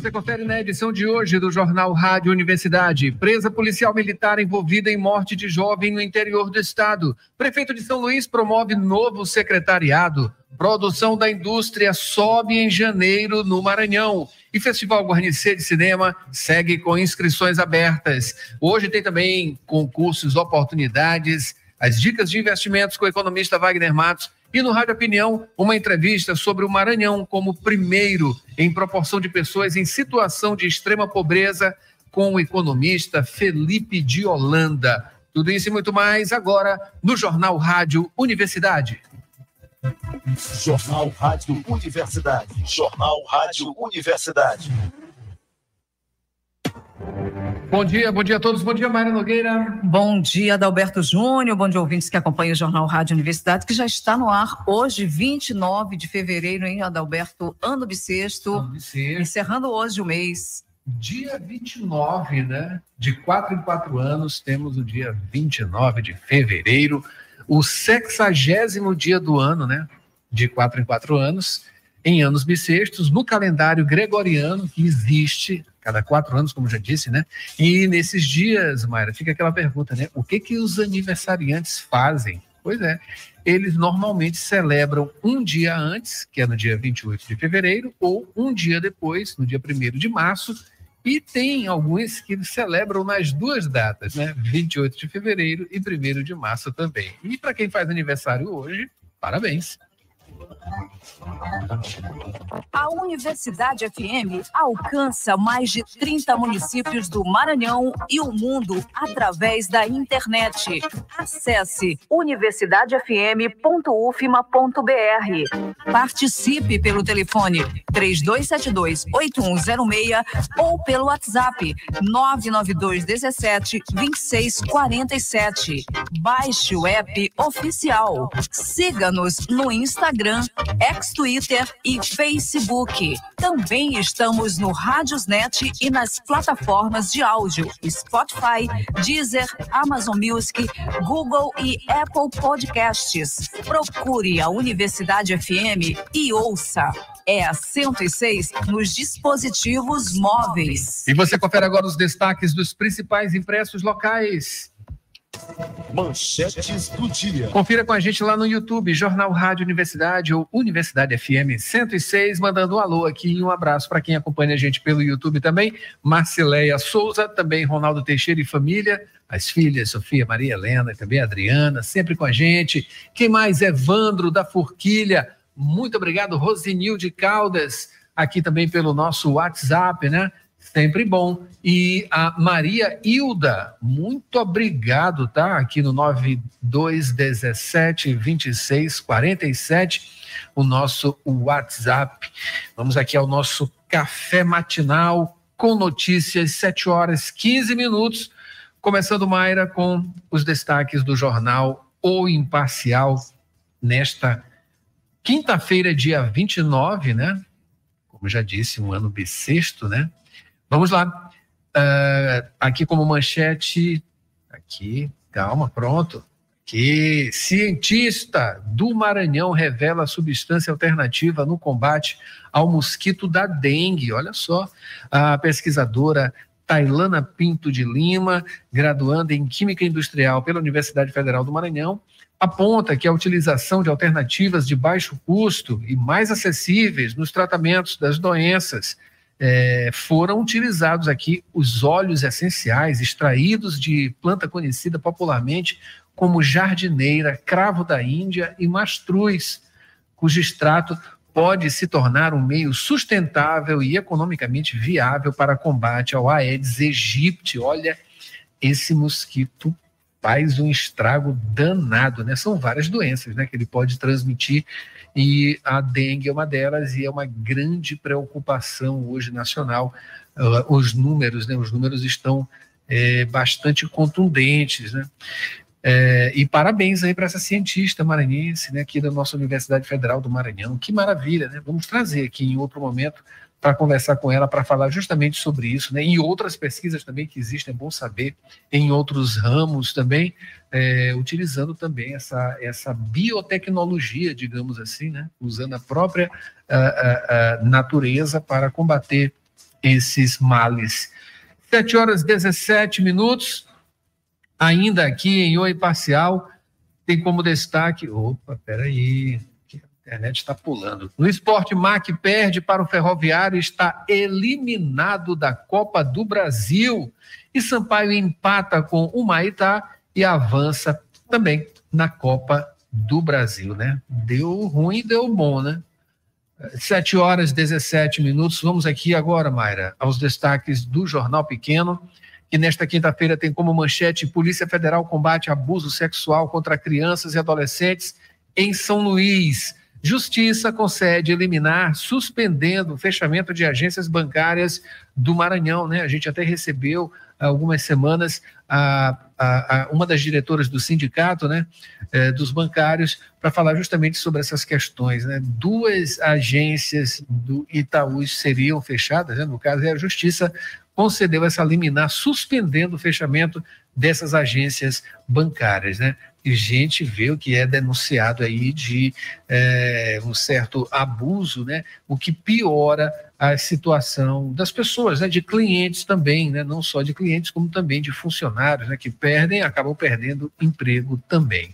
Você confere na edição de hoje do Jornal Rádio Universidade. Presa policial militar envolvida em morte de jovem no interior do estado. Prefeito de São Luís promove novo secretariado. Produção da indústria sobe em janeiro no Maranhão. E Festival Guarnicê de Cinema segue com inscrições abertas. Hoje tem também concursos, oportunidades, as dicas de investimentos com o economista Wagner Matos e no Rádio Opinião, uma entrevista sobre o Maranhão como primeiro em proporção de pessoas em situação de extrema pobreza com o economista Felipe de Holanda. Tudo isso e muito mais agora no Jornal Rádio Universidade. Jornal Rádio Universidade. Jornal Rádio Universidade. Bom dia, bom dia a todos. Bom dia, Maria Nogueira. Bom dia, Adalberto Júnior. Bom dia, ouvintes que acompanham o Jornal Rádio Universidade, que já está no ar hoje, 29 de fevereiro, hein, Adalberto? Ano bissexto. Ano bissexto. Encerrando hoje o mês. Dia 29, né? De quatro em quatro anos, temos o dia 29 de fevereiro, o sexagésimo dia do ano, né? De quatro em quatro anos, em anos bissextos, no calendário gregoriano que existe cada quatro anos, como já disse, né? E nesses dias, Mayra, fica aquela pergunta, né? O que que os aniversariantes fazem? Pois é, eles normalmente celebram um dia antes, que é no dia 28 de fevereiro, ou um dia depois, no dia 1 de março, e tem alguns que celebram nas duas datas, né? 28 de fevereiro e 1 de março também. E para quem faz aniversário hoje, parabéns. A Universidade FM alcança mais de 30 municípios do Maranhão e o mundo através da internet. Acesse universidadefm.ufma.br. Participe pelo telefone 3272-8106 ou pelo WhatsApp 992 17 2647. Baixe o app oficial. Siga-nos no Instagram ex-Twitter e Facebook. Também estamos no Rádiosnet e nas plataformas de áudio Spotify, Deezer, Amazon Music, Google e Apple Podcasts. Procure a Universidade FM e ouça. É a 106 nos dispositivos móveis. E você confere agora os destaques dos principais impressos locais. Manchetes do dia. Confira com a gente lá no YouTube, Jornal Rádio Universidade ou Universidade FM 106, mandando um alô aqui e um abraço para quem acompanha a gente pelo YouTube também. Marcileia Souza, também Ronaldo Teixeira e família, as filhas Sofia, Maria Helena e também Adriana, sempre com a gente. Quem mais? Evandro da Forquilha. Muito obrigado, Rosinil de Caldas, aqui também pelo nosso WhatsApp, né? Sempre bom. E a Maria Hilda, muito obrigado, tá? Aqui no 9217 2647, o nosso WhatsApp. Vamos aqui ao nosso café matinal com notícias, 7 horas 15 minutos. Começando, Mayra, com os destaques do jornal O Imparcial nesta quinta-feira, dia 29, né? Como já disse, um ano bissexto, né? Vamos lá. Uh, aqui como manchete, aqui, calma, pronto. Que cientista do Maranhão revela substância alternativa no combate ao mosquito da dengue. Olha só, a pesquisadora Tailana Pinto de Lima, graduanda em Química Industrial pela Universidade Federal do Maranhão, aponta que a utilização de alternativas de baixo custo e mais acessíveis nos tratamentos das doenças é, foram utilizados aqui os óleos essenciais extraídos de planta conhecida popularmente como jardineira, cravo da Índia e mastruz, cujo extrato pode se tornar um meio sustentável e economicamente viável para combate ao Aedes aegypti. Olha, esse mosquito faz um estrago danado, né? São várias doenças, né, que ele pode transmitir e a dengue é uma delas e é uma grande preocupação hoje nacional. Uh, os números, né, os números estão é, bastante contundentes, né? É, e parabéns aí para essa cientista maranhense, né, aqui da nossa Universidade Federal do Maranhão. Que maravilha, né? Vamos trazer aqui em outro momento para conversar com ela, para falar justamente sobre isso, né? Em outras pesquisas também que existem, é bom saber, em outros ramos também, é, utilizando também essa, essa biotecnologia, digamos assim, né? Usando a própria a, a, a natureza para combater esses males. 7 horas 17 minutos, ainda aqui em Oi Parcial, tem como destaque. Opa, peraí, internet está pulando. No esporte, Mac perde para o Ferroviário e está eliminado da Copa do Brasil. E Sampaio empata com o Maitá e avança também na Copa do Brasil, né? Deu ruim, deu bom, né? 7 horas 17 minutos. Vamos aqui agora, Mayra, aos destaques do Jornal Pequeno, que nesta quinta-feira tem como manchete: Polícia Federal combate abuso sexual contra crianças e adolescentes em São Luís. Justiça concede eliminar, suspendendo o fechamento de agências bancárias do Maranhão, né? A gente até recebeu há algumas semanas a, a, a uma das diretoras do sindicato, né, é, dos bancários, para falar justamente sobre essas questões. Né? Duas agências do Itaú seriam fechadas, né? no caso, é a Justiça concedeu essa liminar, suspendendo o fechamento dessas agências bancárias, né? E gente vê o que é denunciado aí de é, um certo abuso, né? O que piora a situação das pessoas, né? De clientes também, né? Não só de clientes, como também de funcionários, né? Que perdem, acabam perdendo emprego também.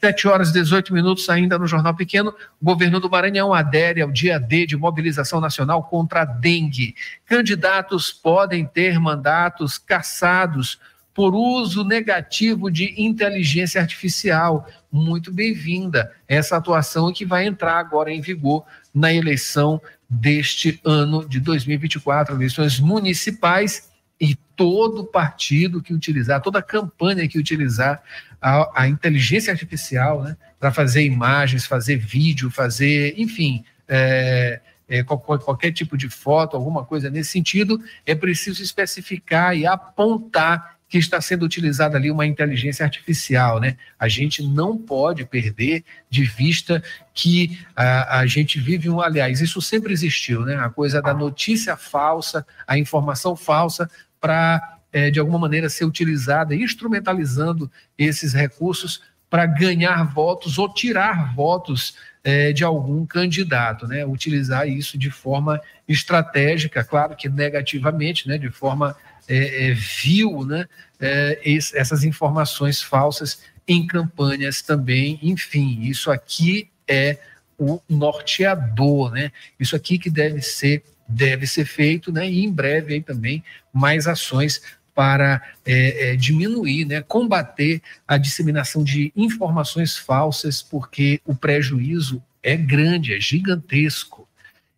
7 horas e 18 minutos ainda no Jornal Pequeno. O governo do Maranhão adere ao dia D de mobilização nacional contra a dengue. Candidatos podem ter mandatos cassados por uso negativo de inteligência artificial. Muito bem-vinda essa atuação que vai entrar agora em vigor na eleição deste ano de 2024, eleições municipais e todo partido que utilizar, toda campanha que utilizar a, a inteligência artificial né, para fazer imagens, fazer vídeo, fazer, enfim, é, é, qualquer, qualquer tipo de foto, alguma coisa nesse sentido, é preciso especificar e apontar que está sendo utilizada ali uma inteligência artificial, né? A gente não pode perder de vista que a, a gente vive um, aliás, isso sempre existiu, né? A coisa da notícia falsa, a informação falsa para é, de alguma maneira ser utilizada, instrumentalizando esses recursos para ganhar votos ou tirar votos é, de algum candidato, né? Utilizar isso de forma estratégica, claro que negativamente, né? De forma é, é, vil, né? É, esse, essas informações falsas em campanhas também, enfim, isso aqui é o norteador, né? Isso aqui que deve ser deve ser feito, né? E em breve aí também mais ações para é, é, diminuir, né, combater a disseminação de informações falsas, porque o prejuízo é grande, é gigantesco.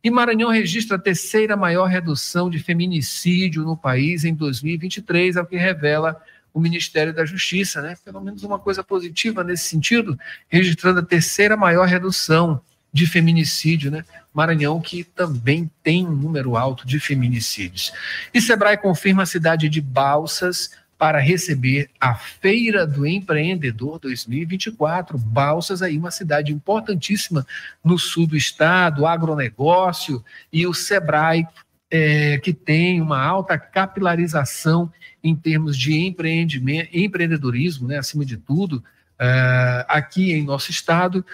E Maranhão registra a terceira maior redução de feminicídio no país em 2023, é o que revela o Ministério da Justiça, né? Pelo menos uma coisa positiva nesse sentido, registrando a terceira maior redução de feminicídio, né? Maranhão, que também tem um número alto de feminicídios. E Sebrae confirma a cidade de Balsas para receber a Feira do Empreendedor 2024. Balsas aí, uma cidade importantíssima no sul do estado, agronegócio, e o Sebrae, é, que tem uma alta capilarização em termos de empreendimento, empreendedorismo, né, acima de tudo, uh, aqui em nosso estado,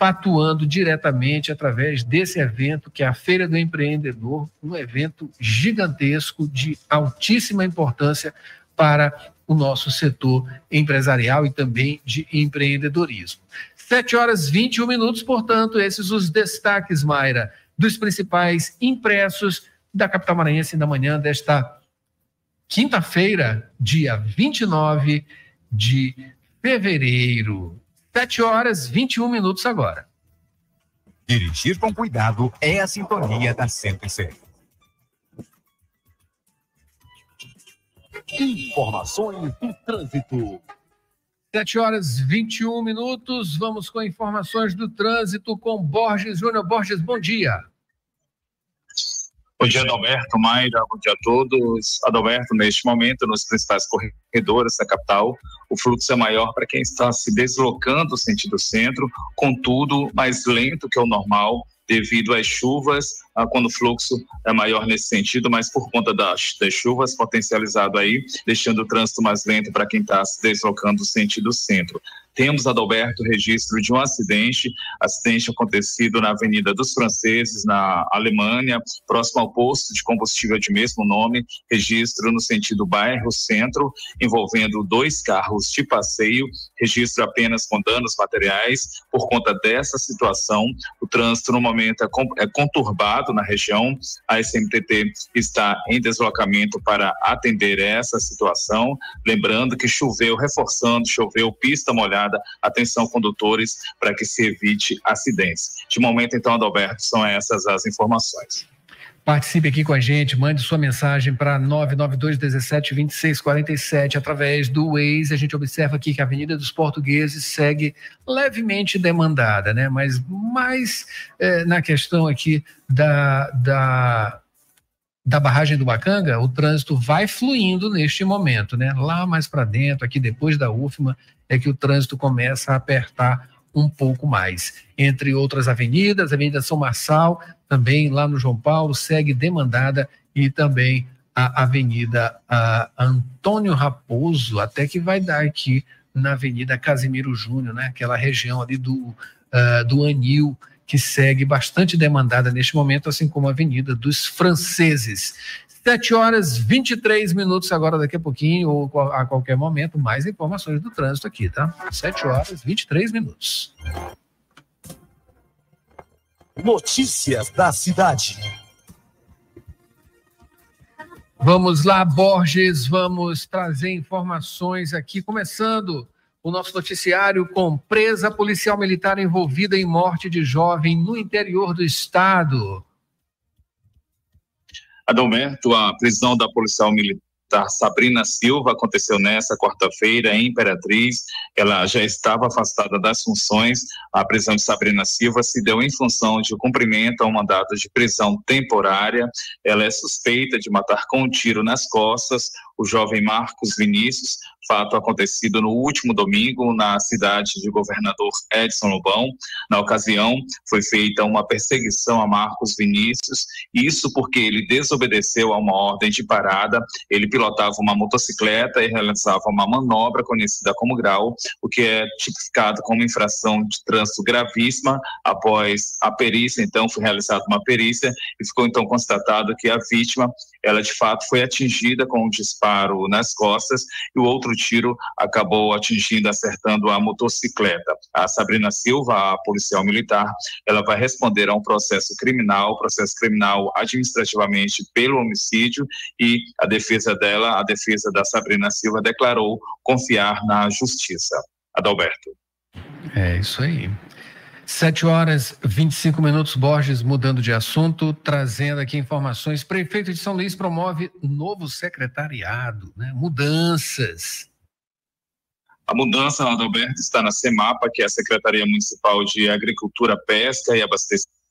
atuando diretamente através desse evento, que é a Feira do Empreendedor, um evento gigantesco de altíssima importância para o nosso setor empresarial e também de empreendedorismo. 7 horas 21 minutos, portanto, esses os destaques, Mayra, dos principais impressos da capital maranhense na manhã desta quinta-feira, dia 29 de fevereiro. 7 horas 21 minutos agora. Dirigir com cuidado é a sintonia da 106. Informações do trânsito. 7 horas 21 minutos. Vamos com informações do trânsito com Borges Júnior. Borges, bom dia. Bom dia, Adalberto, Mayra, bom dia a todos. Adalberto, neste momento, nos principais corredores da capital, o fluxo é maior para quem está se deslocando sentido centro, contudo, mais lento que o normal, devido às chuvas quando o fluxo é maior nesse sentido, mas por conta das, das chuvas potencializado aí, deixando o trânsito mais lento para quem está se deslocando sentido centro. Temos, Adalberto, registro de um acidente, acidente acontecido na Avenida dos Franceses, na Alemanha, próximo ao posto de combustível de mesmo nome, registro no sentido bairro-centro, envolvendo dois carros de passeio, registro apenas com danos materiais. Por conta dessa situação, o trânsito no momento é, é conturbado na região, a SMTT está em deslocamento para atender essa situação, lembrando que choveu, reforçando, choveu pista molhada Atenção, condutores, para que se evite acidentes. De momento, então, Adalberto, são essas as informações. Participe aqui com a gente, mande sua mensagem para 992 17 26 47 através do Waze. A gente observa aqui que a Avenida dos Portugueses segue levemente demandada, né? Mas mais é, na questão aqui da, da, da barragem do Bacanga, o trânsito vai fluindo neste momento, né? Lá mais para dentro, aqui depois da UFMA, é que o trânsito começa a apertar um pouco mais. Entre outras avenidas, Avenida São Marçal, também lá no João Paulo, segue demandada e também a Avenida a Antônio Raposo, até que vai dar aqui na Avenida Casimiro Júnior, né? Aquela região ali do, uh, do Anil, que segue bastante demandada neste momento, assim como a Avenida dos Franceses. 7 horas 23 minutos agora, daqui a pouquinho, ou a qualquer momento, mais informações do trânsito aqui, tá? 7 horas 23 minutos. Notícias da cidade. Vamos lá, Borges, vamos trazer informações aqui, começando o nosso noticiário com presa policial militar envolvida em morte de jovem no interior do estado. Adalberto, a prisão da policial militar Sabrina Silva aconteceu nessa quarta-feira em Imperatriz. Ela já estava afastada das funções. A prisão de Sabrina Silva se deu em função de cumprimento ao mandato de prisão temporária. Ela é suspeita de matar com um tiro nas costas o jovem Marcos Vinícius, fato acontecido no último domingo na cidade de Governador Edson Lobão. Na ocasião, foi feita uma perseguição a Marcos Vinícius, isso porque ele desobedeceu a uma ordem de parada. Ele pilotava uma motocicleta e realizava uma manobra conhecida como grau, o que é tipificado como infração de trânsito gravíssima. Após a perícia, então, foi realizada uma perícia e ficou então constatado que a vítima, ela de fato foi atingida com um disparo nas costas e o outro tiro acabou atingindo, acertando a motocicleta. A Sabrina Silva, a policial militar, ela vai responder a um processo criminal, processo criminal administrativamente pelo homicídio e a defesa dela, a defesa da Sabrina Silva declarou confiar na justiça. Adalberto. É isso aí. Sete horas 25 minutos, Borges mudando de assunto, trazendo aqui informações. Prefeito de São Luís promove novo secretariado, né? mudanças. A mudança, Adalberto, está na CEMAPA, que é a Secretaria Municipal de Agricultura, Pesca e Abastecimento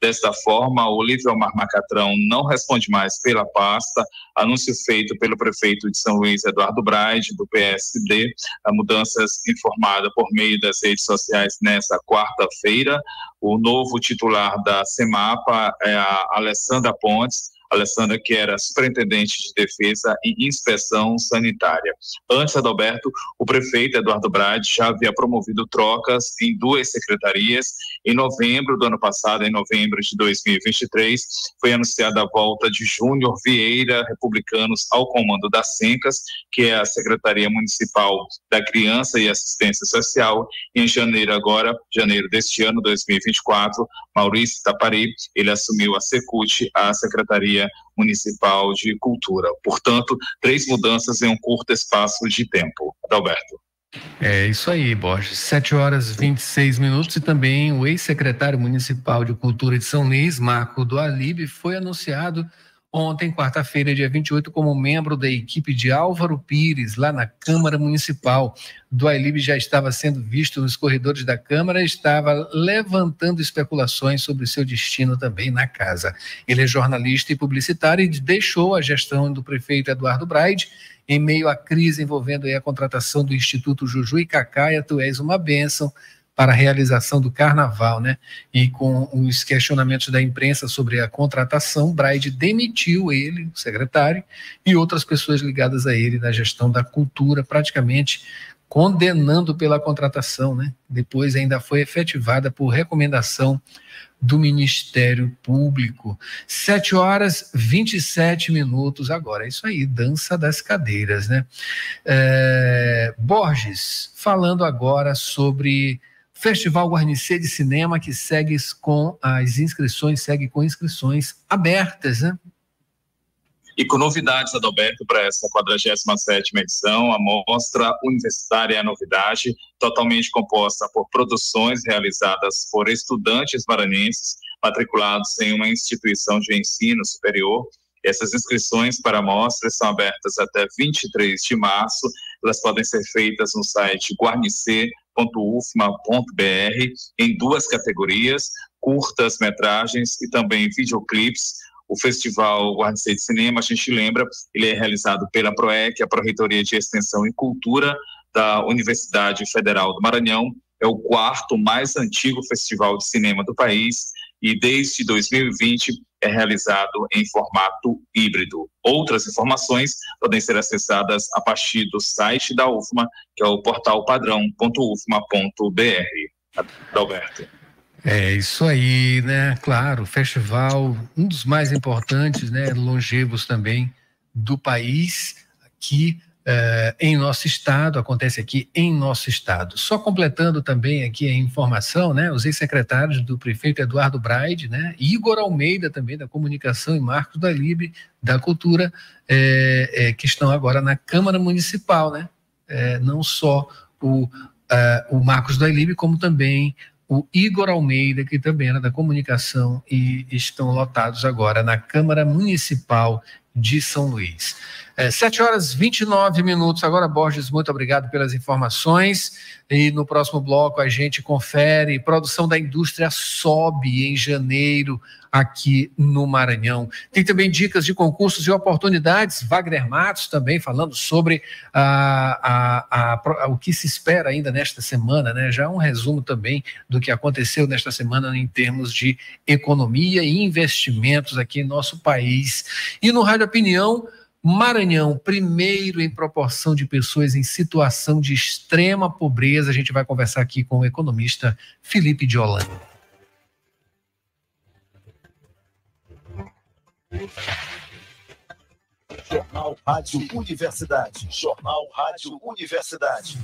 Desta forma, o Olívio Omar Macatrão não responde mais pela pasta. Anúncio feito pelo prefeito de São Luís, Eduardo Braide, do PSD. A mudanças informada por meio das redes sociais nesta quarta-feira. O novo titular da CEMAPA é a Alessandra Pontes Alessandra, que era superintendente de defesa e inspeção sanitária. Antes, Adalberto, o prefeito Eduardo Brade já havia promovido trocas em duas secretarias. Em novembro do ano passado, em novembro de 2023, foi anunciada a volta de Júnior Vieira, republicanos, ao comando da SENCAS, que é a Secretaria Municipal da Criança e Assistência Social. Em janeiro agora, janeiro deste ano, 2024, Maurício Tapari, ele assumiu a Secult, a Secretaria Municipal de Cultura. Portanto, três mudanças em um curto espaço de tempo. Adalberto. É isso aí, Borges. 7 horas 26 minutos e também o ex-secretário municipal de Cultura de São Luís, Marco do Alibe, foi anunciado ontem, quarta-feira, dia 28, como membro da equipe de Álvaro Pires, lá na Câmara Municipal. Do Ailib já estava sendo visto nos corredores da Câmara, estava levantando especulações sobre seu destino também na casa. Ele é jornalista e publicitário e deixou a gestão do prefeito Eduardo Braide em meio à crise envolvendo a contratação do Instituto Juju e Cacaia, tu és uma bênção para a realização do carnaval, né? E com os questionamentos da imprensa sobre a contratação, Braide demitiu ele, o secretário, e outras pessoas ligadas a ele na gestão da cultura, praticamente condenando pela contratação, né? Depois ainda foi efetivada por recomendação do Ministério Público. 7 horas 27 minutos agora. É isso aí, dança das cadeiras, né? É, Borges, falando agora sobre Festival Guarnicê de Cinema, que segue com as inscrições, segue com inscrições abertas, né? E com novidades, Adalberto, para essa 47 edição, a Mostra Universitária é a Novidade, totalmente composta por produções realizadas por estudantes maranhenses matriculados em uma instituição de ensino superior. Essas inscrições para a mostra são abertas até 23 de março. Elas podem ser feitas no site guarnicê.ufma.br em duas categorias, curtas metragens e também videoclips o Festival Guarnicê de Cinema, a gente lembra, ele é realizado pela PROEC, a Pró-Reitoria de Extensão e Cultura da Universidade Federal do Maranhão. É o quarto mais antigo festival de cinema do país e desde 2020 é realizado em formato híbrido. Outras informações podem ser acessadas a partir do site da UFMA, que é o portal padrão.ufma.br. Alberto. É isso aí, né? Claro, festival, um dos mais importantes, né? Longevos também do país, aqui uh, em nosso estado, acontece aqui em nosso estado. Só completando também aqui a informação, né? Os ex-secretários do prefeito Eduardo Braide, né? Igor Almeida também da Comunicação e Marcos da Libre da Cultura, é, é, que estão agora na Câmara Municipal, né? Não só o, uh, o Marcos da Libre, como também o Igor Almeida, que também era da comunicação, e estão lotados agora na Câmara Municipal de São Luís. É, 7 horas 29 minutos. Agora, Borges, muito obrigado pelas informações. E no próximo bloco a gente confere. Produção da indústria sobe em janeiro aqui no Maranhão. Tem também dicas de concursos e oportunidades. Wagner Matos também falando sobre a, a, a, o que se espera ainda nesta semana, né? Já um resumo também do que aconteceu nesta semana em termos de economia e investimentos aqui em nosso país. E no Rádio Opinião Maranhão, primeiro em proporção de pessoas em situação de extrema pobreza. A gente vai conversar aqui com o economista Felipe Diolani. Jornal Rádio Universidade. Jornal Rádio Universidade.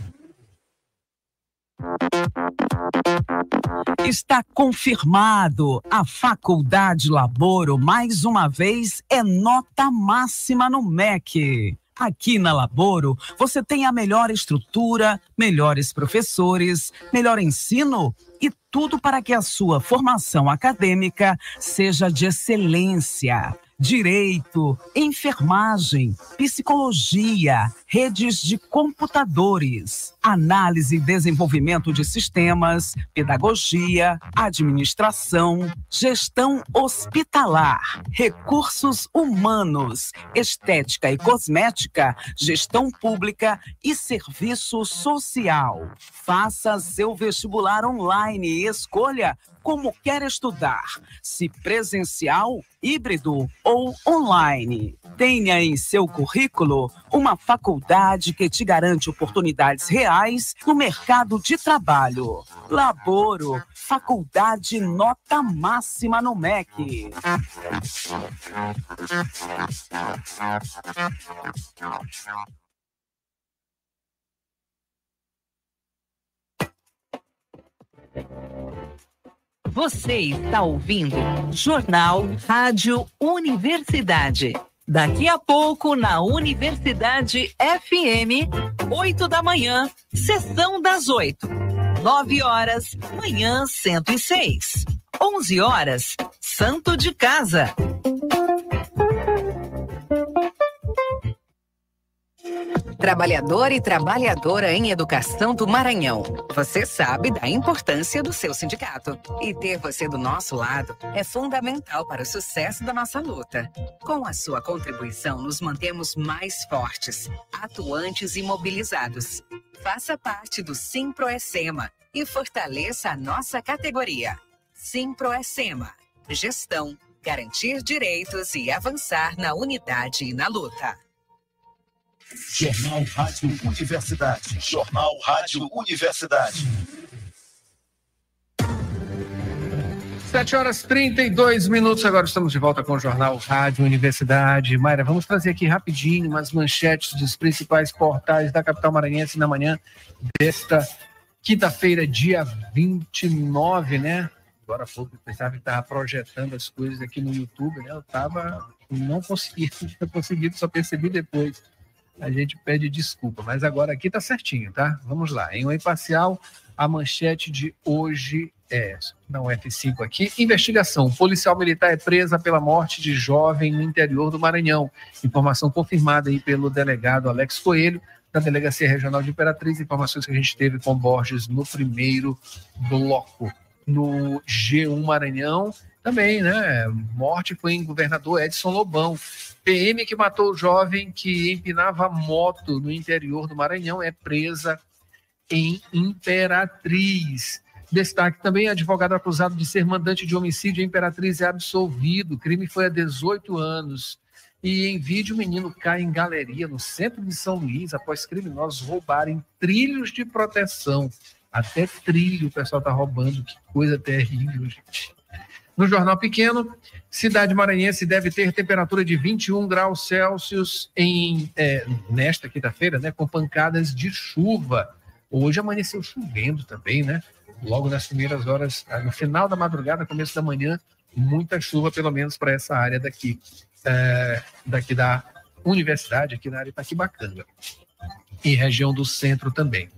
Está confirmado. A Faculdade Laboro, mais uma vez, é nota máxima no MEC. Aqui na Laboro, você tem a melhor estrutura, melhores professores, melhor ensino e tudo para que a sua formação acadêmica seja de excelência. Direito, enfermagem, psicologia, redes de computadores, análise e desenvolvimento de sistemas, pedagogia, administração, gestão hospitalar, recursos humanos, estética e cosmética, gestão pública e serviço social. Faça seu vestibular online e escolha como quer estudar, se presencial, híbrido ou online. Tenha em seu currículo uma faculdade que te garante oportunidades reais no mercado de trabalho. Laboro, faculdade nota máxima no MEC. Você está ouvindo Jornal Rádio Universidade. Daqui a pouco, na Universidade FM, 8 da manhã, sessão das 8. 9 horas, manhã 106. 11 horas, Santo de Casa. Trabalhador e trabalhadora em educação do Maranhão. Você sabe da importância do seu sindicato. E ter você do nosso lado é fundamental para o sucesso da nossa luta. Com a sua contribuição, nos mantemos mais fortes, atuantes e mobilizados. Faça parte do Simproecema e fortaleça a nossa categoria. Simproecema. Gestão, garantir direitos e avançar na unidade e na luta. Jornal Rádio Universidade. Jornal Rádio Universidade. 7 horas 32 minutos, agora estamos de volta com o Jornal Rádio Universidade. Mayra, vamos trazer aqui rapidinho umas manchetes dos principais portais da capital maranhense na manhã desta quinta-feira, dia 29, né? Agora pouco eu pensava que estava projetando as coisas aqui no YouTube, né? Eu estava, não não tinha conseguido, só percebi depois. A gente pede desculpa, mas agora aqui está certinho, tá? Vamos lá. Em um imparcial, a manchete de hoje é, não F5 aqui. Investigação. Policial militar é presa pela morte de jovem no interior do Maranhão. Informação confirmada aí pelo delegado Alex Coelho, da Delegacia Regional de Imperatriz. Informações que a gente teve com Borges no primeiro bloco. No G1 Maranhão, também, né? Morte foi em governador Edson Lobão. PM que matou o jovem que empinava moto no interior do Maranhão é presa em Imperatriz. Destaque também: advogado acusado de ser mandante de homicídio em Imperatriz é absolvido. O crime foi há 18 anos. E em vídeo, o menino cai em galeria no centro de São Luís após criminosos roubarem trilhos de proteção. Até trilho o pessoal está roubando, que coisa terrível, gente. No Jornal Pequeno, cidade maranhense deve ter temperatura de 21 graus Celsius em, é, nesta quinta-feira, né, com pancadas de chuva. Hoje amanheceu chovendo também, né? logo nas primeiras horas, ah, no final da madrugada, começo da manhã, muita chuva, pelo menos para essa área daqui, é, daqui da universidade, aqui na área Itaquibacanga, e região do centro também.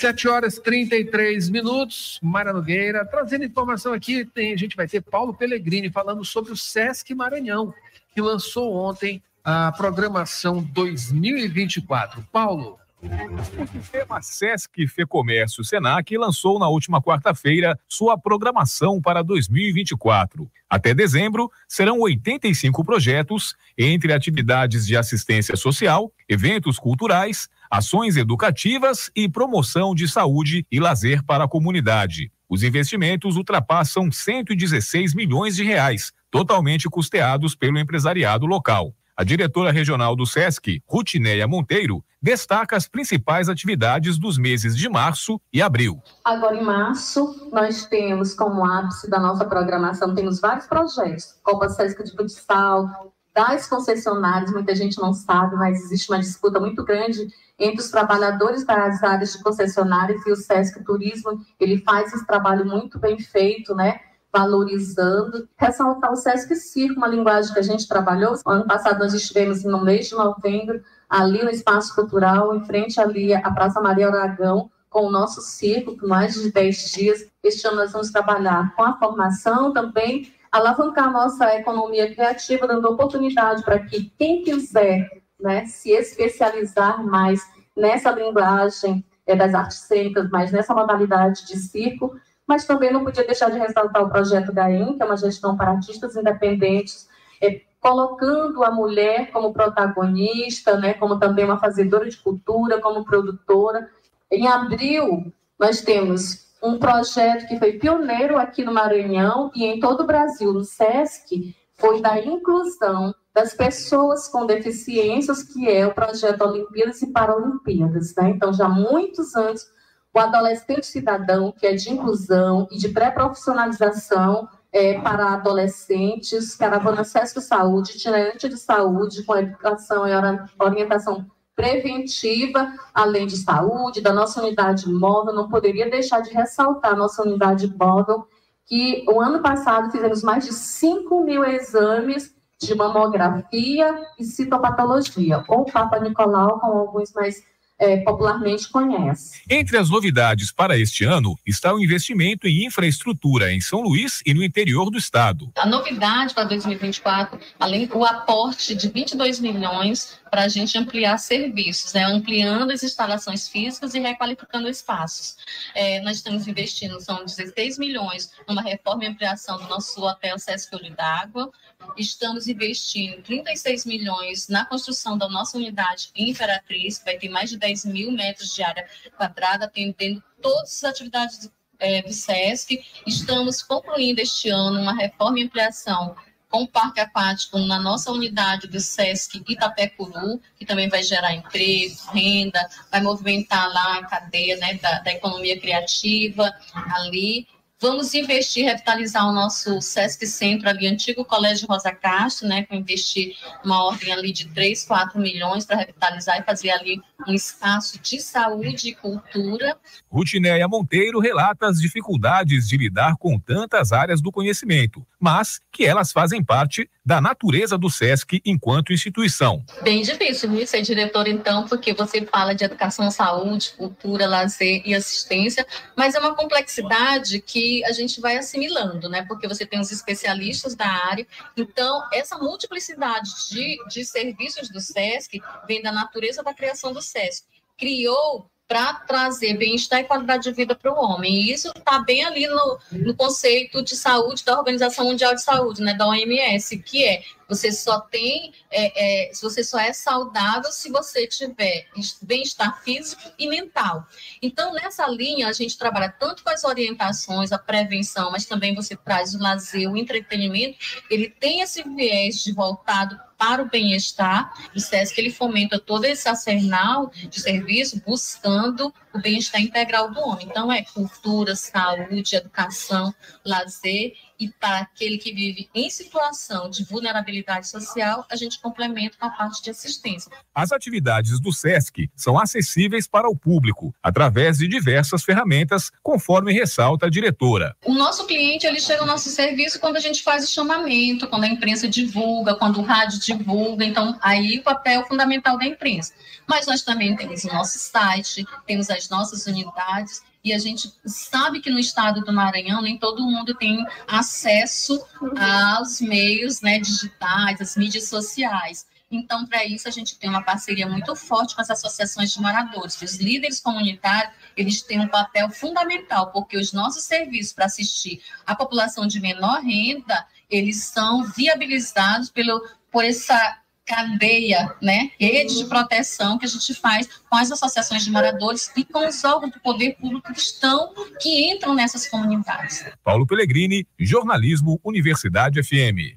7 horas 33 minutos, Mara Nogueira, trazendo informação aqui, tem, a gente vai ter Paulo Pellegrini falando sobre o Sesc Maranhão, que lançou ontem a programação 2024. Paulo. O sistema Sesc Fecomércio Senac lançou na última quarta-feira sua programação para 2024. Até dezembro, serão 85 projetos, entre atividades de assistência social, eventos culturais, ações educativas e promoção de saúde e lazer para a comunidade. Os investimentos ultrapassam 116 milhões de reais, totalmente custeados pelo empresariado local. A diretora regional do SESC, Rutineia Monteiro, destaca as principais atividades dos meses de março e abril. Agora, em março, nós temos como ápice da nossa programação, temos vários projetos. Copa SESC de Futsal, das concessionárias, muita gente não sabe, mas existe uma disputa muito grande entre os trabalhadores das áreas de concessionárias e o SESC Turismo. Ele faz esse trabalho muito bem feito, né? Valorizando, ressaltar o Sesc Circo, uma linguagem que a gente trabalhou. Ano passado nós estivemos no mês de novembro, ali no Espaço Cultural, em frente ali à Praça Maria Aragão, com o nosso circo, por mais de 10 dias. Este ano nós vamos trabalhar com a formação também, alavancar a nossa economia criativa, dando oportunidade para que quem quiser né, se especializar mais nessa linguagem é, das artes cênicas, mas nessa modalidade de circo, mas também não podia deixar de ressaltar o projeto GAEM, que é uma gestão para artistas independentes, é, colocando a mulher como protagonista, né, como também uma fazedora de cultura, como produtora. Em abril, nós temos um projeto que foi pioneiro aqui no Maranhão e em todo o Brasil, no SESC, foi da inclusão das pessoas com deficiências, que é o projeto Olimpíadas e Paralimpíadas. Né? Então, já muitos anos, o adolescente cidadão, que é de inclusão e de pré-profissionalização é, para adolescentes, caravana acesso saúde, itinerante de saúde, com educação e orientação preventiva, além de saúde, da nossa unidade móvel, não poderia deixar de ressaltar a nossa unidade móvel, que o ano passado fizemos mais de 5 mil exames de mamografia e citopatologia, ou Papa Nicolau, com alguns mais é, popularmente conhece. Entre as novidades para este ano está o investimento em infraestrutura em São Luís e no interior do estado. A novidade para 2024, além do aporte de 22 milhões para a gente ampliar serviços, né? ampliando as instalações físicas e requalificando espaços. É, nós estamos investindo, são 16 milhões numa reforma e ampliação do nosso hotel Sesc Olho d'Água, estamos investindo 36 milhões na construção da nossa unidade Imperatriz, que vai ter mais de 10 mil metros de área quadrada, atendendo todas as atividades é, do SESC. Estamos concluindo este ano uma reforma e ampliação com o parque aquático na nossa unidade do SESC Itapecuru, que também vai gerar emprego, renda, vai movimentar lá a cadeia né, da, da economia criativa ali. Vamos investir, revitalizar o nosso Sesc Centro ali, antigo Colégio Rosa Castro, né, com investir uma ordem ali de 3, 4 milhões para revitalizar e fazer ali um espaço de saúde e cultura. Rutineia Monteiro relata as dificuldades de lidar com tantas áreas do conhecimento, mas que elas fazem parte da natureza do SESC enquanto instituição. Bem difícil, viu, ser diretor, então, porque você fala de educação, saúde, cultura, lazer e assistência, mas é uma complexidade que a gente vai assimilando, né? Porque você tem os especialistas da área, então, essa multiplicidade de, de serviços do SESC vem da natureza da criação do SESC. Criou para trazer bem-estar e qualidade de vida para o homem. E isso está bem ali no, no conceito de saúde da Organização Mundial de Saúde, né, da OMS, que é você só tem, é, é, você só é saudável se você tiver bem-estar físico e mental. Então, nessa linha, a gente trabalha tanto com as orientações, a prevenção, mas também você traz o lazer, o entretenimento. Ele tem esse viés de voltado para o bem-estar. O SESC ele fomenta todo esse arsenal de serviço buscando o bem-estar integral do homem. Então, é cultura, saúde, educação, lazer e para aquele que vive em situação de vulnerabilidade social, a gente complementa com a parte de assistência. As atividades do SESC são acessíveis para o público através de diversas ferramentas, conforme ressalta a diretora. O nosso cliente ele chega ao nosso serviço quando a gente faz o chamamento, quando a imprensa divulga, quando o rádio divulga, então aí o papel fundamental da imprensa. Mas nós também temos o nosso site, temos as nossas unidades e a gente sabe que no estado do Maranhão nem todo mundo tem acesso aos meios né, digitais, às mídias sociais. Então, para isso, a gente tem uma parceria muito forte com as associações de moradores. Os líderes comunitários, eles têm um papel fundamental, porque os nossos serviços para assistir a população de menor renda, eles são viabilizados pelo, por essa cadeia, né, rede de proteção que a gente faz com as associações de moradores e com os órgãos do poder público que estão, que entram nessas comunidades. Paulo Pellegrini, Jornalismo, Universidade FM.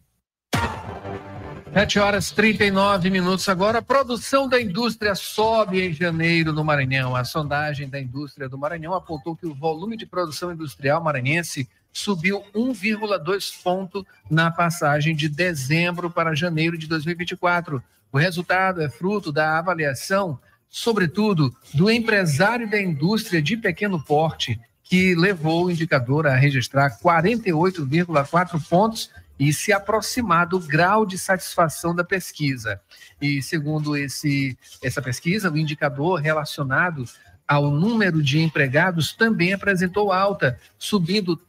7 horas 39 minutos agora. A produção da indústria sobe em janeiro no Maranhão. A sondagem da indústria do Maranhão apontou que o volume de produção industrial maranhense subiu 1,2 ponto na passagem de dezembro para janeiro de 2024. O resultado é fruto da avaliação, sobretudo, do empresário da indústria de pequeno porte, que levou o indicador a registrar 48,4 pontos e se aproximar do grau de satisfação da pesquisa. E segundo esse, essa pesquisa, o indicador relacionado ao número de empregados também apresentou alta, subindo,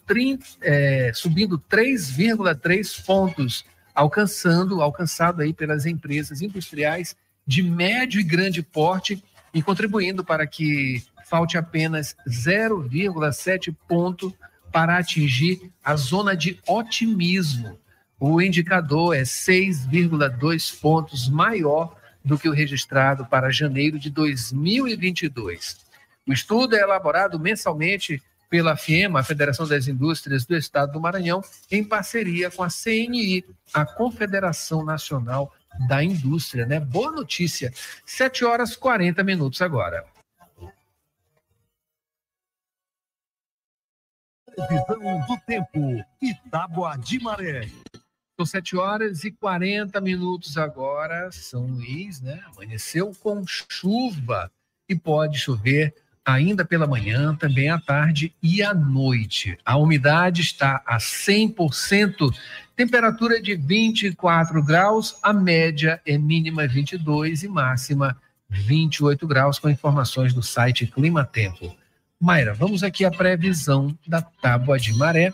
é, subindo 3,3 pontos, alcançando, alcançado aí pelas empresas industriais de médio e grande porte e contribuindo para que falte apenas 0,7 ponto para atingir a zona de otimismo. O indicador é 6,2 pontos maior do que o registrado para janeiro de 2022. O estudo é elaborado mensalmente pela FIEMA, a Federação das Indústrias do Estado do Maranhão, em parceria com a CNI, a Confederação Nacional da Indústria, né? Boa notícia. 7 horas 40 minutos agora. Previsão do tempo. Itágua de Maré. São 7 horas e 40 minutos agora. São Luís, né? Amanheceu com chuva e pode chover ainda pela manhã, também à tarde e à noite. A umidade está a 100%, temperatura de 24 graus, a média é mínima 22 e máxima 28 graus, com informações do site Clima Tempo. Mayra, vamos aqui à previsão da tábua de maré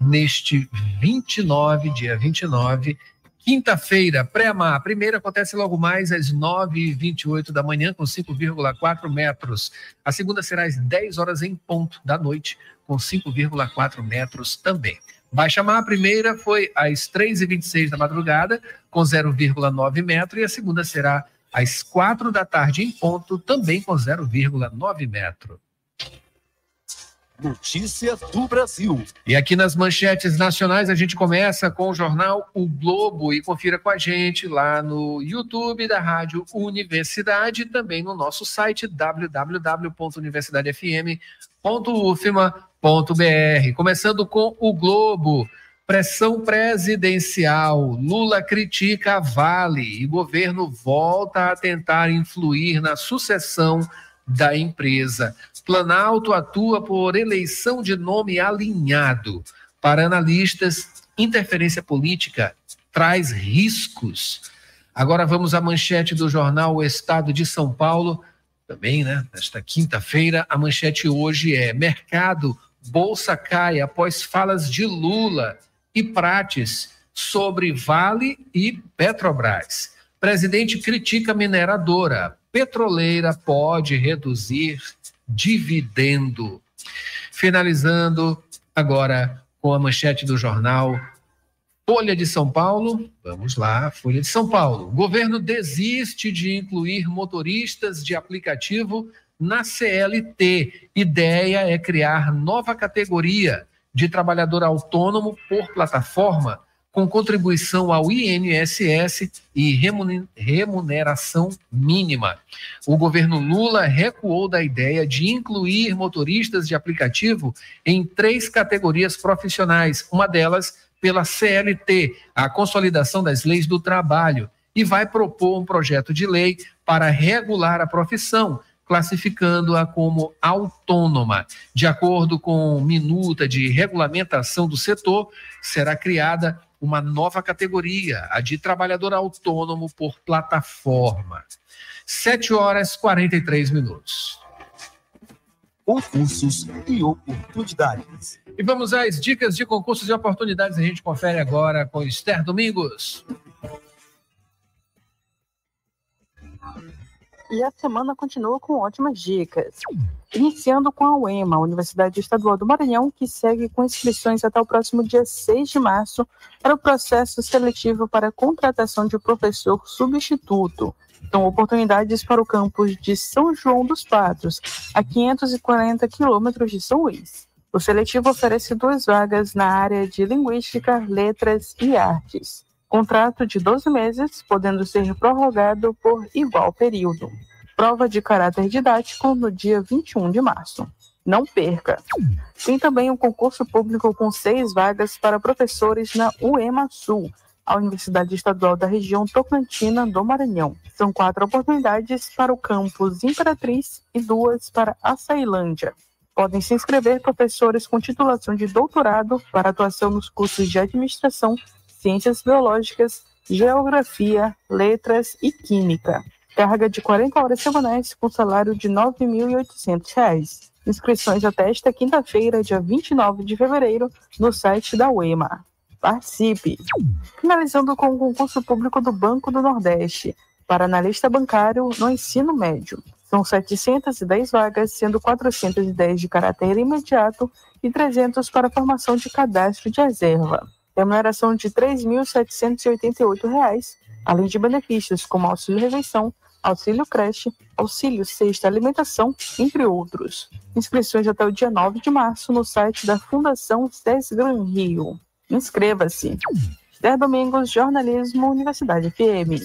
neste 29, dia 29 Quinta-feira, pré-mar. Primeira acontece logo mais às 9h28 da manhã, com 5,4 metros. A segunda será às 10 horas em ponto da noite, com 5,4 metros também. Baixa mar, a primeira foi às 3h26 da madrugada, com 0,9 metro, e a segunda será às 4 da tarde em ponto, também com 0,9 metro. Notícias do Brasil. E aqui nas manchetes nacionais a gente começa com o jornal O Globo e confira com a gente lá no YouTube da Rádio Universidade e também no nosso site www.universidadefm.ufma.br. Começando com o Globo. Pressão presidencial. Lula critica a Vale e governo volta a tentar influir na sucessão da empresa. Planalto atua por eleição de nome alinhado. Para analistas, interferência política traz riscos. Agora vamos à manchete do jornal O Estado de São Paulo. Também, né? Nesta quinta-feira, a manchete hoje é: Mercado, Bolsa cai após falas de Lula e Prates sobre Vale e Petrobras. Presidente critica mineradora petroleira pode reduzir dividendo. Finalizando agora com a manchete do jornal Folha de São Paulo. Vamos lá, Folha de São Paulo. O governo desiste de incluir motoristas de aplicativo na CLT. Ideia é criar nova categoria de trabalhador autônomo por plataforma com contribuição ao INSS e remuneração mínima. O governo Lula recuou da ideia de incluir motoristas de aplicativo em três categorias profissionais, uma delas pela CLT, a Consolidação das Leis do Trabalho, e vai propor um projeto de lei para regular a profissão, classificando-a como autônoma. De acordo com minuta de regulamentação do setor, será criada uma nova categoria, a de trabalhador autônomo por plataforma. 7 horas 43 minutos. Concursos e oportunidades. E vamos às dicas de concursos e oportunidades. A gente confere agora com Esther Domingos. E a semana continua com ótimas dicas. Iniciando com a UEMA, Universidade Estadual do Maranhão, que segue com inscrições até o próximo dia 6 de março para o processo seletivo para contratação de professor substituto. Então, oportunidades para o campus de São João dos Patos, a 540 quilômetros de São Luís. O seletivo oferece duas vagas na área de Linguística, Letras e Artes. Contrato de 12 meses, podendo ser prorrogado por igual período. Prova de caráter didático no dia 21 de março. Não perca! Tem também um concurso público com seis vagas para professores na UEMA Sul, a Universidade Estadual da Região Tocantina do Maranhão. São quatro oportunidades para o campus Imperatriz e duas para a Ceilândia. Podem se inscrever professores com titulação de doutorado para atuação nos cursos de administração ciências biológicas, geografia, letras e química. Carga de 40 horas semanais com salário de R$ 9.800. Inscrições até esta quinta-feira, dia 29 de fevereiro, no site da UEMA. Participe! Finalizando com o concurso público do Banco do Nordeste para analista bancário no ensino médio. São 710 vagas, sendo 410 de caráter imediato e 300 para formação de cadastro de reserva remuneração de R$ 3.788, além de benefícios como auxílio refeição, auxílio creche, auxílio sexta alimentação, entre outros. Inscrições até o dia 9 de março no site da Fundação Gran Rio. Inscreva-se. Esther Domingos, Jornalismo, Universidade FM.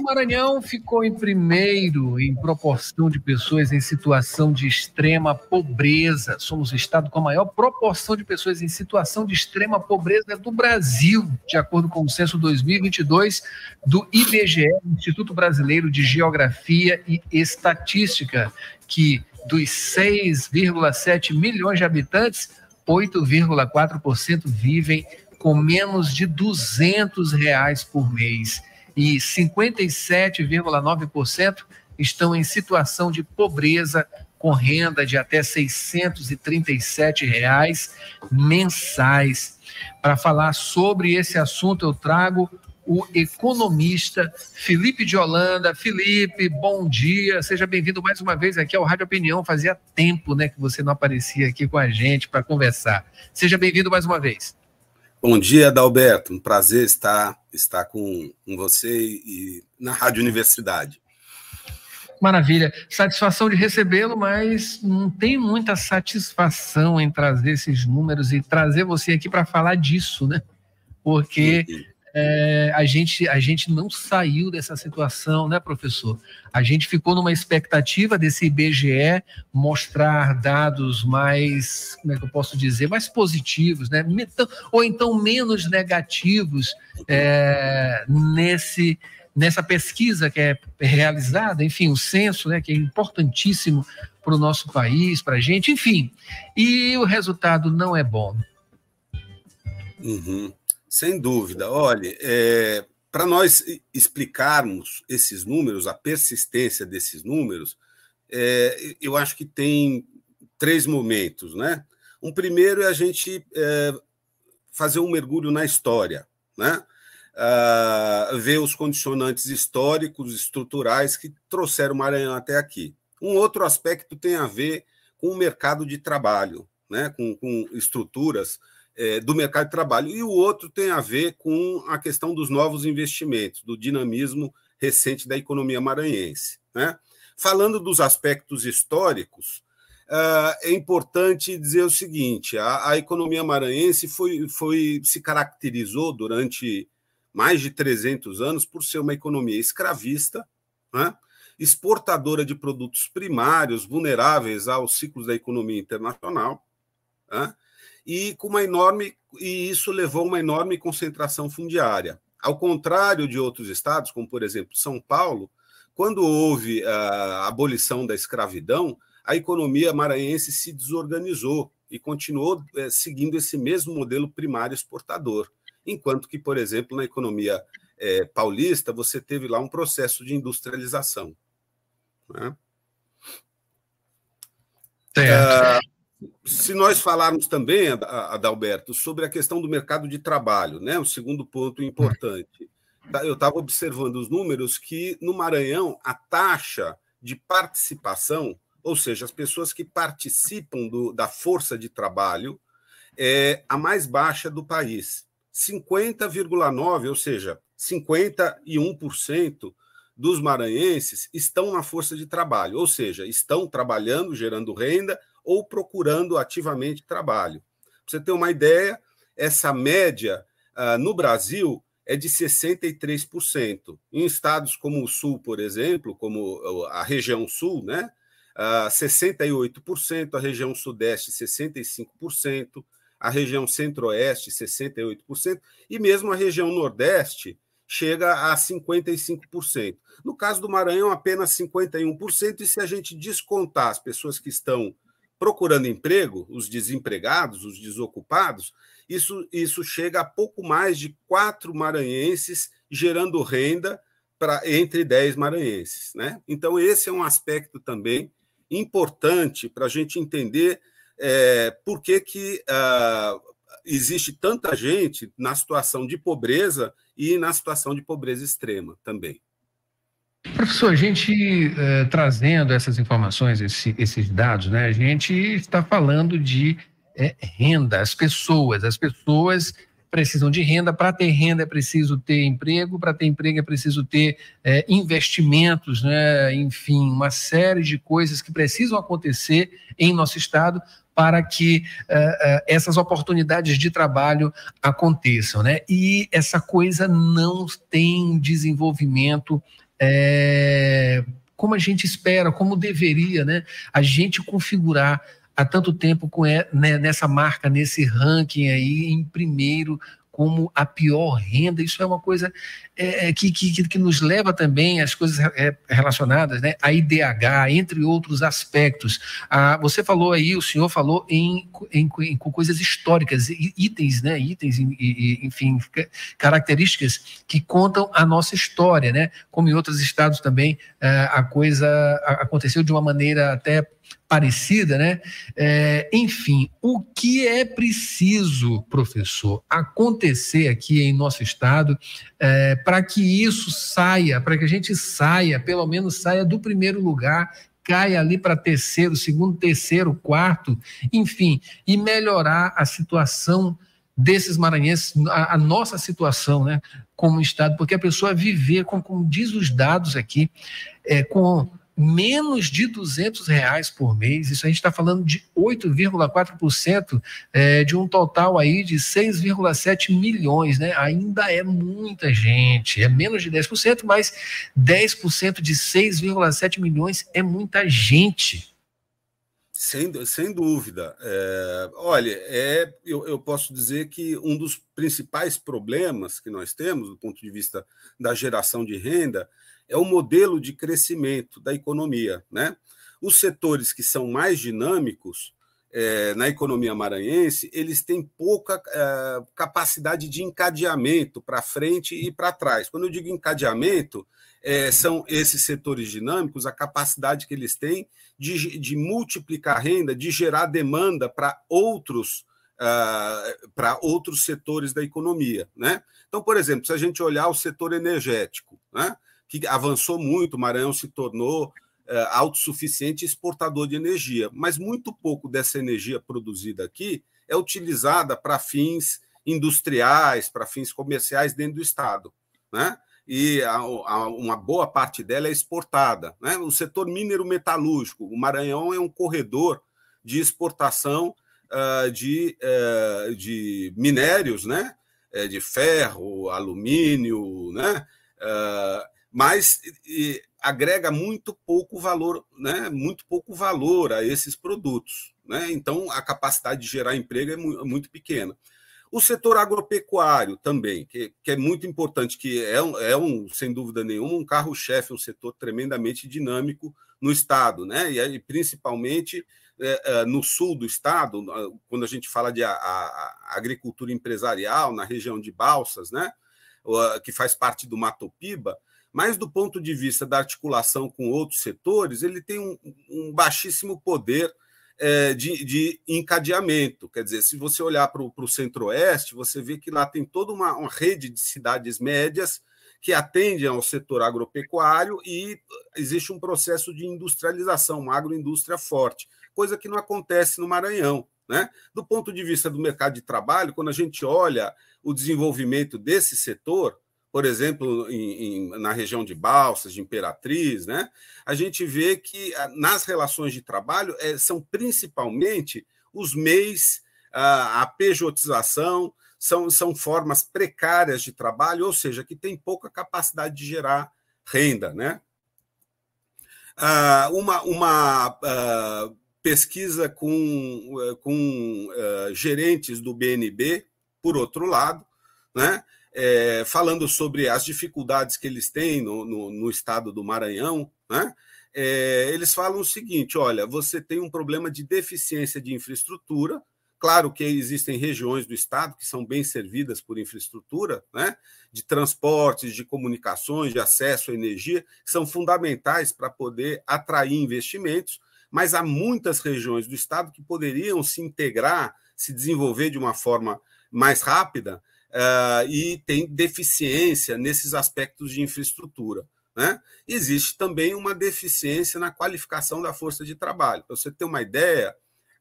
Maranhão ficou em primeiro em proporção de pessoas em situação de extrema pobreza. Somos o estado com a maior proporção de pessoas em situação de extrema pobreza do Brasil, de acordo com o censo 2022 do IBGE, Instituto Brasileiro de Geografia e Estatística, que dos 6,7 milhões de habitantes, 8,4% vivem com menos de 200 reais por mês e 57,9% estão em situação de pobreza com renda de até 637 reais mensais. Para falar sobre esse assunto, eu trago o economista Felipe de Holanda. Felipe, bom dia, seja bem-vindo mais uma vez aqui ao Rádio Opinião. Fazia tempo né, que você não aparecia aqui com a gente para conversar. Seja bem-vindo mais uma vez. Bom dia, Adalberto. Um prazer estar, estar com, com você e na Rádio Universidade. Maravilha. Satisfação de recebê-lo, mas não tem muita satisfação em trazer esses números e trazer você aqui para falar disso, né? Porque é, a, gente, a gente não saiu dessa situação, né, professor? A gente ficou numa expectativa desse IBGE mostrar dados mais, como é que eu posso dizer, mais positivos, né? Ou então menos negativos é, nesse nessa pesquisa que é realizada, enfim, o censo, né, que é importantíssimo para o nosso país, para a gente, enfim, e o resultado não é bom. Uhum. Sem dúvida. Olha, é, para nós explicarmos esses números, a persistência desses números, é, eu acho que tem três momentos, né? Um primeiro é a gente é, fazer um mergulho na história, né? Uh, ver os condicionantes históricos, estruturais que trouxeram o Maranhão até aqui. Um outro aspecto tem a ver com o mercado de trabalho, né? com, com estruturas é, do mercado de trabalho. E o outro tem a ver com a questão dos novos investimentos, do dinamismo recente da economia maranhense. Né? Falando dos aspectos históricos, uh, é importante dizer o seguinte: a, a, economia maranhense foi, foi, se caracterizou durante mais de 300 anos por ser uma economia escravista, né? exportadora de produtos primários vulneráveis aos ciclos da economia internacional. Né? E com uma enorme e isso levou a uma enorme concentração fundiária. Ao contrário de outros estados, como por exemplo São Paulo, quando houve a abolição da escravidão, a economia maranhense se desorganizou e continuou é, seguindo esse mesmo modelo primário exportador, enquanto que, por exemplo, na economia é, paulista você teve lá um processo de industrialização. Né? Certo. Uh, se nós falarmos também, Adalberto, sobre a questão do mercado de trabalho, né, o segundo ponto importante. Tá, eu estava observando os números que no Maranhão a taxa de participação, ou seja, as pessoas que participam do, da força de trabalho, é a mais baixa do país. 50,9%, ou seja, 51% dos maranhenses estão na força de trabalho, ou seja, estão trabalhando, gerando renda ou procurando ativamente trabalho. Para você ter uma ideia, essa média uh, no Brasil é de 63%. Em estados como o Sul, por exemplo, como a região Sul, né? Uh, 68%, a região Sudeste, 65%, a região Centro-Oeste, 68%, e mesmo a região Nordeste chega a 55%. No caso do Maranhão, apenas 51%, e se a gente descontar as pessoas que estão procurando emprego, os desempregados, os desocupados, isso, isso chega a pouco mais de quatro maranhenses gerando renda para entre dez maranhenses. Né? Então, esse é um aspecto também importante para a gente entender é, por que, que uh, existe tanta gente na situação de pobreza e na situação de pobreza extrema também. Professor, a gente eh, trazendo essas informações, esse, esses dados, né, a gente está falando de eh, renda, as pessoas, as pessoas precisam de renda, para ter renda é preciso ter emprego, para ter emprego é preciso ter eh, investimentos, né, enfim, uma série de coisas que precisam acontecer em nosso estado para que essas oportunidades de trabalho aconteçam, né? E essa coisa não tem desenvolvimento é, como a gente espera, como deveria, né? A gente configurar há tanto tempo com, né, nessa marca, nesse ranking aí, em primeiro como a pior renda. Isso é uma coisa é, é que, que, que nos leva também às coisas é, relacionadas né, a IDH, entre outros aspectos. Ah, você falou aí, o senhor falou em, em, em coisas históricas, itens, né, itens, enfim, características que contam a nossa história, né? Como em outros estados também, é, a coisa aconteceu de uma maneira até parecida, né? É, enfim, o que é preciso, professor, acontecer aqui em nosso estado é, para que isso saia, para que a gente saia, pelo menos saia do primeiro lugar caia ali para terceiro, segundo, terceiro, quarto, enfim, e melhorar a situação desses maranhenses, a, a, nossa situação, né, como Estado, porque a pessoa viver, como, como diz os dados aqui, é, com menos de 200 reais por mês, isso a gente está falando de 8,4% é, de um total aí de 6,7 milhões, né? Ainda é muita gente, é menos de 10%, mas 10% de 6,7 milhões é muita gente. Sem, sem dúvida. É, olha, é, eu, eu posso dizer que um dos principais problemas que nós temos, do ponto de vista da geração de renda, é o modelo de crescimento da economia. Né? Os setores que são mais dinâmicos é, na economia maranhense, eles têm pouca é, capacidade de encadeamento para frente e para trás. Quando eu digo encadeamento, é, são esses setores dinâmicos, a capacidade que eles têm de, de multiplicar renda, de gerar demanda para outros Uh, para outros setores da economia. Né? Então, por exemplo, se a gente olhar o setor energético, né? Que avançou muito, o Maranhão se tornou é, autossuficiente exportador de energia, mas muito pouco dessa energia produzida aqui é utilizada para fins industriais, para fins comerciais dentro do Estado. Né? E a, a, uma boa parte dela é exportada. Né? O setor minero-metalúrgico, o Maranhão é um corredor de exportação uh, de, uh, de minérios, né? É, de ferro, alumínio, né? Uh, mas e, agrega muito pouco valor, né? Muito pouco valor a esses produtos, né? Então a capacidade de gerar emprego é muito, pequena. O setor agropecuário também, que, que é muito importante, que é é um, sem dúvida nenhuma, um carro-chefe, um setor tremendamente dinâmico no estado, né? E aí, principalmente é, é, no sul do estado, quando a gente fala de a, a agricultura empresarial na região de Balsas, né? Que faz parte do Matopiba, mas do ponto de vista da articulação com outros setores, ele tem um, um baixíssimo poder é, de, de, encadeamento. Quer dizer, se você olhar para o centro-oeste, você vê que lá tem toda uma, uma, rede de cidades médias que atendem ao setor agropecuário e existe um processo de industrialização, uma agroindústria forte, coisa que não acontece no Maranhão. Né? Do ponto de vista do mercado de trabalho, quando a gente olha o desenvolvimento desse setor, por exemplo, em, em, na região de Balsas, de Imperatriz, né, a gente vê que ah, nas relações de trabalho é, são principalmente os MEIs, a, a pejotização, são, são formas precárias de trabalho, ou seja, que tem pouca capacidade de gerar renda. Né? Ah, uma uma ah, pesquisa com, eh, com uh, gerentes do BNB, por outro lado, né? é, falando sobre as dificuldades que eles têm no, no, no estado do Maranhão, né? É, eles falam o seguinte: olha, você tem um problema de deficiência de infraestrutura. Claro que existem regiões do estado que são bem servidas por infraestrutura, né? de transportes, de comunicações, de acesso à energia, que são fundamentais para poder atrair investimentos, mas há muitas regiões do estado que poderiam se integrar, se desenvolver de uma forma mais rápida, uh, e tem deficiência nesses aspectos de infraestrutura. Né? Existe também uma deficiência na qualificação da força de trabalho. Para você ter uma ideia,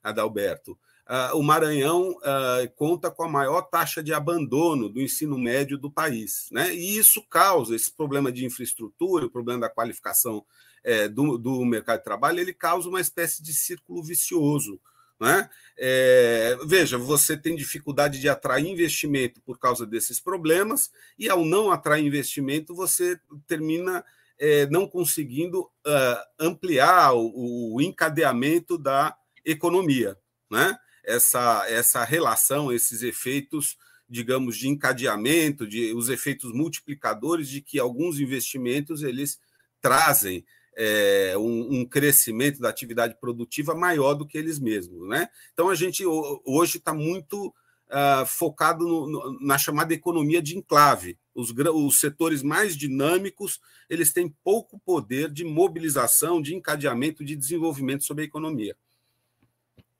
Adalberto, uh, o Maranhão uh, conta com a maior taxa de abandono do ensino médio do país. Né? E isso causa esse problema de infraestrutura, o problema da qualificação é, do, do mercado de trabalho, ele causa uma espécie de círculo vicioso né? É, veja, você tem dificuldade de atrair investimento por causa desses problemas, e ao não atrair investimento, você termina é, não conseguindo uh, ampliar o, o, encadeamento da economia. Né? Essa, essa relação, esses efeitos, digamos, de encadeamento, de, os efeitos multiplicadores de que alguns investimentos eles trazem é, um, um, crescimento da atividade produtiva maior do que eles mesmos. Né? Então, a gente hoje está muito uh, focado no, no, na chamada economia de enclave. Os, os setores mais dinâmicos eles têm pouco poder de mobilização, de encadeamento, de desenvolvimento sobre a economia.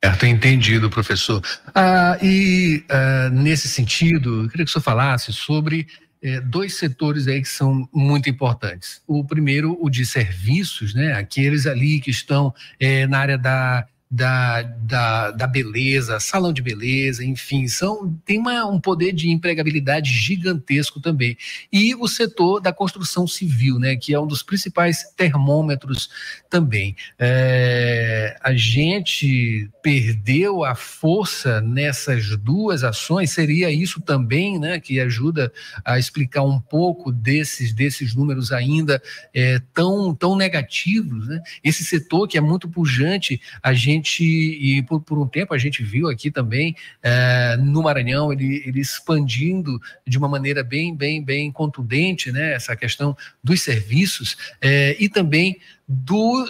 Certo, entendido, professor. Ah, e ah, nesse sentido, eu queria que o senhor falasse sobre eh, dois setores aí que são muito importantes. O primeiro, o de serviços, né? Aqueles ali que estão eh, na área da da, da, da, beleza, salão de beleza, enfim, são, tem uma, um poder de empregabilidade gigantesco também. E o setor da construção civil, né, que é um dos principais termômetros também. É, a gente perdeu a força nessas duas ações, seria isso também, né, que ajuda a explicar um pouco desses, desses números ainda é, tão, tão negativos. Né? Esse setor que é muito pujante, a gente gente, e por, por um tempo a gente viu aqui também é, no Maranhão, ele, ele expandindo de uma maneira bem, bem, bem contundente, né, essa questão dos serviços é, e também do,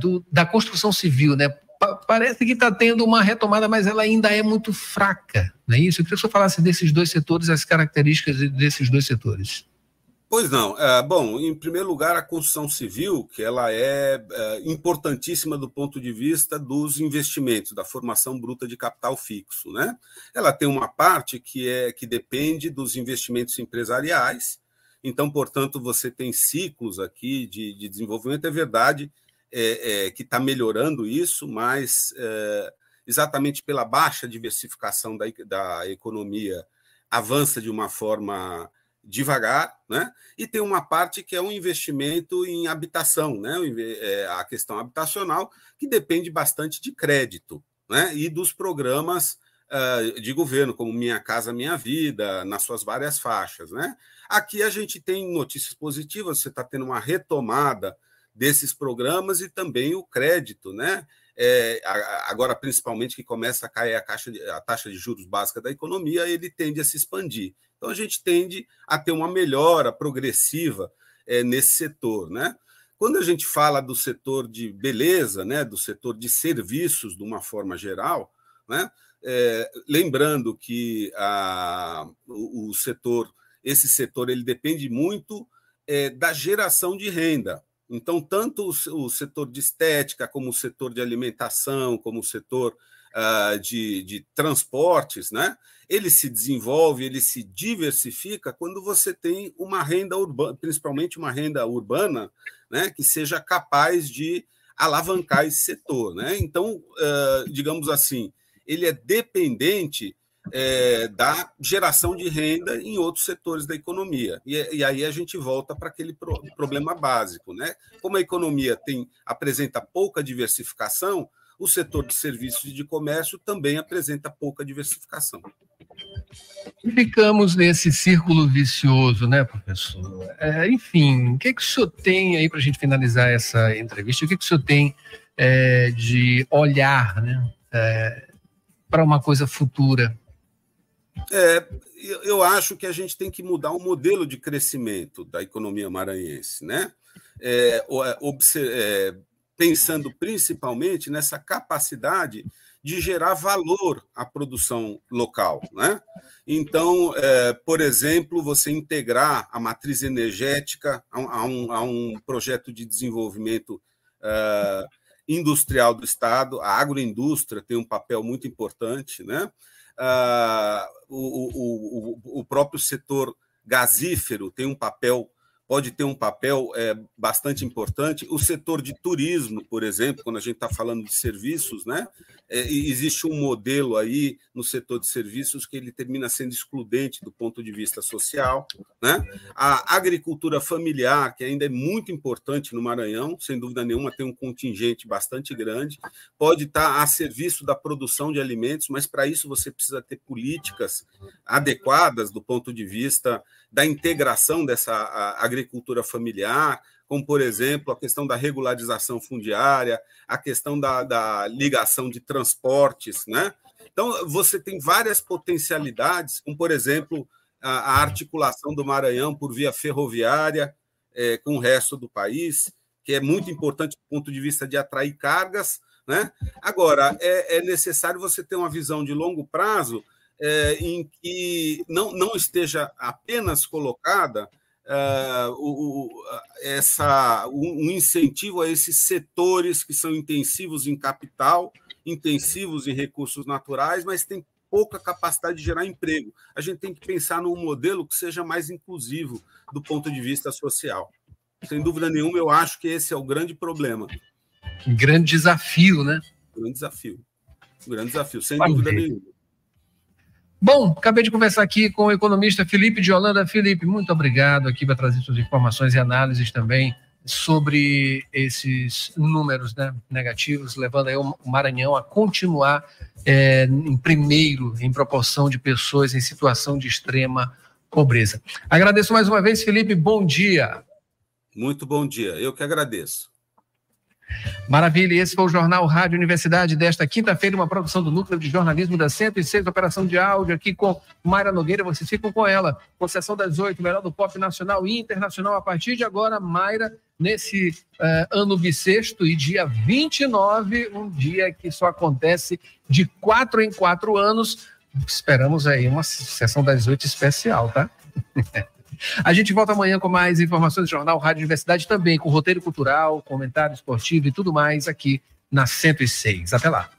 do, da construção civil, né? parece que está tendo uma retomada, mas ela ainda é muito fraca, não é isso? Eu queria que você falasse desses dois setores, as características desses dois setores. Pois não. É, bom, em primeiro lugar, a construção civil, que ela é, é, importantíssima do ponto de vista dos investimentos, da formação bruta de capital fixo. Né? Ela tem uma parte que, é, que depende dos investimentos empresariais, então, portanto, você tem ciclos aqui de, de desenvolvimento. É verdade é, é que está melhorando isso, mas é, exatamente pela baixa diversificação da, da economia, avança de uma forma devagar, né? E tem uma parte que é um investimento em habitação, né? É, a questão habitacional, que depende bastante de crédito, né? E dos programas uh, de governo, como Minha Casa Minha Vida, nas suas várias faixas, né? Aqui a gente tem notícias positivas, você está tendo uma retomada desses programas e também o crédito, né? É, agora, principalmente que começa a cair a, caixa de, a taxa de juros básica da economia, ele tende a se expandir. Então, a gente tende a ter uma melhora progressiva é, nesse setor. Né? Quando a gente fala do setor de beleza, né, do setor de serviços de uma forma geral, né, é, lembrando que a, o, o, setor, esse setor, ele depende muito é, da geração de renda. Então, tanto o, o, setor de estética, como o setor de alimentação, como o setor uh, de, de transportes, né? ele se desenvolve, ele se diversifica quando você tem uma renda urbana, principalmente uma renda urbana, né, que seja capaz de alavancar esse setor. Né? Então, uh, digamos assim, ele é dependente é, da geração de renda em outros setores da economia. E, e aí a gente volta para aquele pro, problema básico. Né? Como a economia tem apresenta pouca diversificação, o setor de serviços e de comércio também apresenta pouca diversificação. Ficamos nesse círculo vicioso, né, professor? É, enfim, o que, que o senhor tem aí para a gente finalizar essa entrevista? O que, que o senhor tem é, de olhar né, é, para uma coisa futura? É, eu acho que a gente tem que mudar o modelo de crescimento da economia maranhense, né? É, é, pensando principalmente nessa capacidade de gerar valor à produção local. Né? Então, é, por exemplo, você integrar a matriz energética a, um, a um, projeto de desenvolvimento é, industrial do Estado, a agroindústria tem um papel muito importante, né? Ah, o, o, o próprio setor gasífero tem um papel pode ter um papel é, bastante importante. O setor de turismo, por exemplo, quando a gente está falando de serviços, né, é, existe um modelo aí no setor de serviços que ele termina sendo excludente do ponto de vista social. Né? A agricultura familiar, que ainda é muito importante no Maranhão, sem dúvida nenhuma, tem um contingente bastante grande, pode estar tá a serviço da produção de alimentos, mas para isso você precisa ter políticas adequadas do ponto de vista da integração dessa agricultura familiar, como, por exemplo, a questão da regularização fundiária, a questão da, da ligação de transportes. Né? Então, você tem várias potencialidades, como, por exemplo, a, a articulação do Maranhão por via ferroviária é, com o resto do país, que é muito importante do ponto de vista de atrair cargas. Né? Agora, é, é necessário você ter uma visão de longo prazo é, em que não, não esteja apenas colocada uh, o, essa, um, um incentivo a esses setores que são intensivos em capital, intensivos em recursos naturais, mas tem pouca capacidade de gerar emprego. A gente tem que pensar num modelo que seja mais inclusivo do ponto de vista social. Sem dúvida nenhuma, eu acho que esse é o grande problema. Um grande desafio, né? Um grande desafio. Um grande desafio, sem dúvida nenhuma. Bom, acabei de conversar aqui com o economista Felipe de Holanda. Felipe, muito obrigado aqui para trazer suas informações e análises também sobre esses números né, negativos, levando aí o Maranhão a continuar é, em primeiro em proporção de pessoas em situação de extrema pobreza. Agradeço mais uma vez, Felipe. Bom dia. Muito bom dia. Eu que agradeço. Maravilha, esse foi o Jornal Rádio Universidade desta quinta-feira, uma produção do Núcleo de Jornalismo da 106, operação de áudio aqui com Mayra Nogueira, vocês ficam com ela, com sessão das oito, melhor do pop nacional e internacional, a partir de agora, Mayra, nesse uh, ano bissexto e dia 29, um dia que só acontece de quatro em quatro anos, esperamos aí uma sessão das oito especial, tá? A gente volta amanhã com mais informações do Jornal Rádio Universidade, também com roteiro cultural, comentário esportivo e tudo mais aqui na 106. Até lá.